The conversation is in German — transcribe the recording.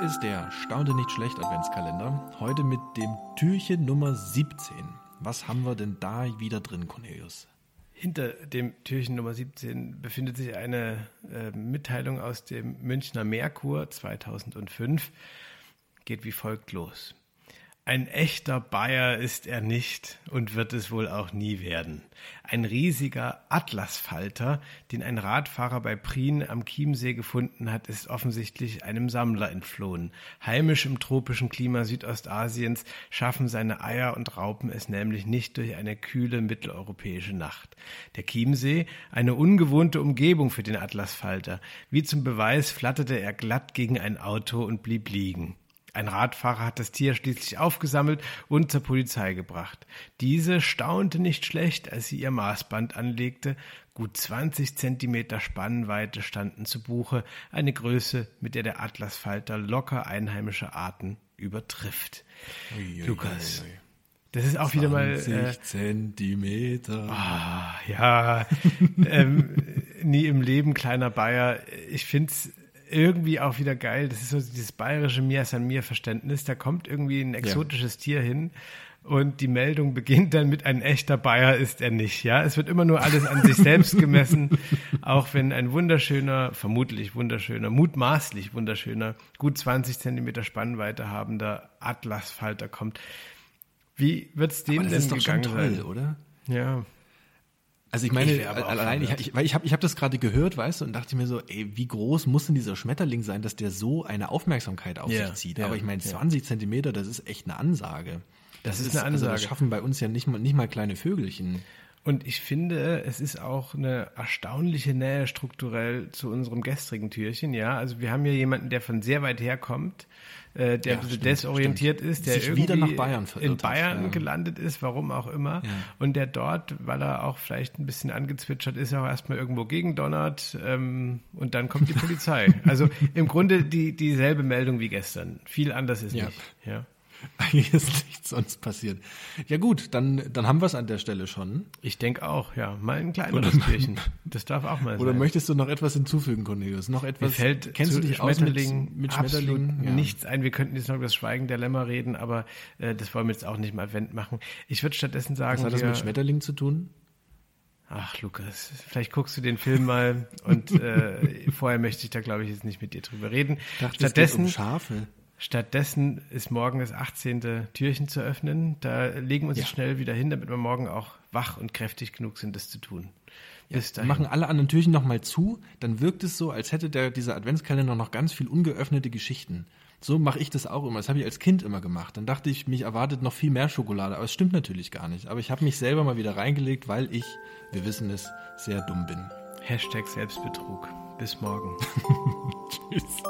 Hier ist der Staunte nicht schlecht Adventskalender. Heute mit dem Türchen Nummer 17. Was haben wir denn da wieder drin, Cornelius? Hinter dem Türchen Nummer 17 befindet sich eine äh, Mitteilung aus dem Münchner Merkur 2005. Geht wie folgt los. Ein echter Bayer ist er nicht und wird es wohl auch nie werden. Ein riesiger Atlasfalter, den ein Radfahrer bei Prien am Chiemsee gefunden hat, ist offensichtlich einem Sammler entflohen. Heimisch im tropischen Klima Südostasiens schaffen seine Eier und Raupen es nämlich nicht durch eine kühle mitteleuropäische Nacht. Der Chiemsee, eine ungewohnte Umgebung für den Atlasfalter. Wie zum Beweis flatterte er glatt gegen ein Auto und blieb liegen. Ein Radfahrer hat das Tier schließlich aufgesammelt und zur Polizei gebracht. Diese staunte nicht schlecht, als sie ihr Maßband anlegte. Gut 20 Zentimeter Spannweite standen zu Buche, eine Größe, mit der der Atlasfalter locker einheimische Arten übertrifft. Ui, ui, Lukas, ui, das ist auch wieder mal. 20 Äh, Zentimeter. ah, ja, ähm, nie im Leben, kleiner Bayer. Ich find's irgendwie auch wieder geil. Das ist so dieses bayerische Mir ist ein Mir-Verständnis. Da kommt irgendwie ein exotisches Tier hin und die Meldung beginnt dann mit ein echter Bayer ist er nicht. Ja, es wird immer nur alles an sich selbst gemessen, auch wenn ein wunderschöner, vermutlich wunderschöner, mutmaßlich wunderschöner, gut 20 Zentimeter Spannweite habender Atlasfalter kommt. Wie wird's dem Aber das denn ist doch schon gegangen toll, sein? oder? Ja. Also ich meine, Ich allein, ich, ich, weil ich habe ich hab das gerade gehört, weißt du, und dachte mir so, ey, wie groß muss denn dieser Schmetterling sein, dass der so eine Aufmerksamkeit auf Ja, sich zieht? ja, Aber ich meine, ja. 20 Zentimeter, das ist echt eine Ansage. Das ist eine Also das Ansage. schaffen bei uns ja nicht mal, nicht mal kleine Vögelchen. Und ich finde, es ist auch eine erstaunliche Nähe strukturell zu unserem gestrigen Türchen. Ja, also wir haben hier jemanden, der von sehr weit herkommt, äh, der Ja, ein bisschen stimmt, desorientiert stimmt. ist, der Sich irgendwie wieder nach Bayern in hat, Bayern ja. gelandet ist, warum auch immer. Ja. Und der dort, weil er auch vielleicht ein bisschen angezwitschert ist, auch erstmal irgendwo gegendonnert ähm, und dann kommt die Polizei. Also im Grunde die dieselbe Meldung wie gestern. Viel anders ist Ja. nicht. Ja. Eigentlich ist nichts sonst passiert. Ja gut, dann, dann haben wir es an der Stelle schon. Ich denke auch, ja. Mal ein kleineres Türchen. Das darf auch mal Oder sein. möchtest du noch etwas hinzufügen, Cornelius? Noch Mir etwas? fällt kennst du dich aus Schmetterling mit, mit Schmetterlingen? Ja. nichts ein. Wir könnten jetzt noch über das Schweigen der Lämmer reden, aber äh, das wollen wir jetzt auch nicht im Advent machen. Ich würde stattdessen sagen, Was hat das wir, mit Schmetterlingen zu tun? ach Lukas, vielleicht guckst du den Film mal und äh, vorher möchte ich da glaube ich jetzt nicht mit dir drüber reden. Ich dachte, stattdessen, es geht um Schafe. Stattdessen ist morgen das 18. Türchen zu öffnen. Da legen wir uns Ja. schnell wieder hin, damit wir morgen auch wach und kräftig genug sind, das zu tun. Bis Wir machen alle anderen Türchen nochmal zu, dann wirkt es so, als hätte der, dieser Adventskalender noch ganz viel ungeöffnete Geschichten. So mache ich das auch immer. Das habe ich als Kind immer gemacht. Dann dachte ich, mich erwartet noch viel mehr Schokolade. Aber es stimmt natürlich gar nicht. Aber ich habe mich selber mal wieder reingelegt, weil ich, wir wissen es, sehr dumm bin. Hashtag Selbstbetrug. Bis morgen.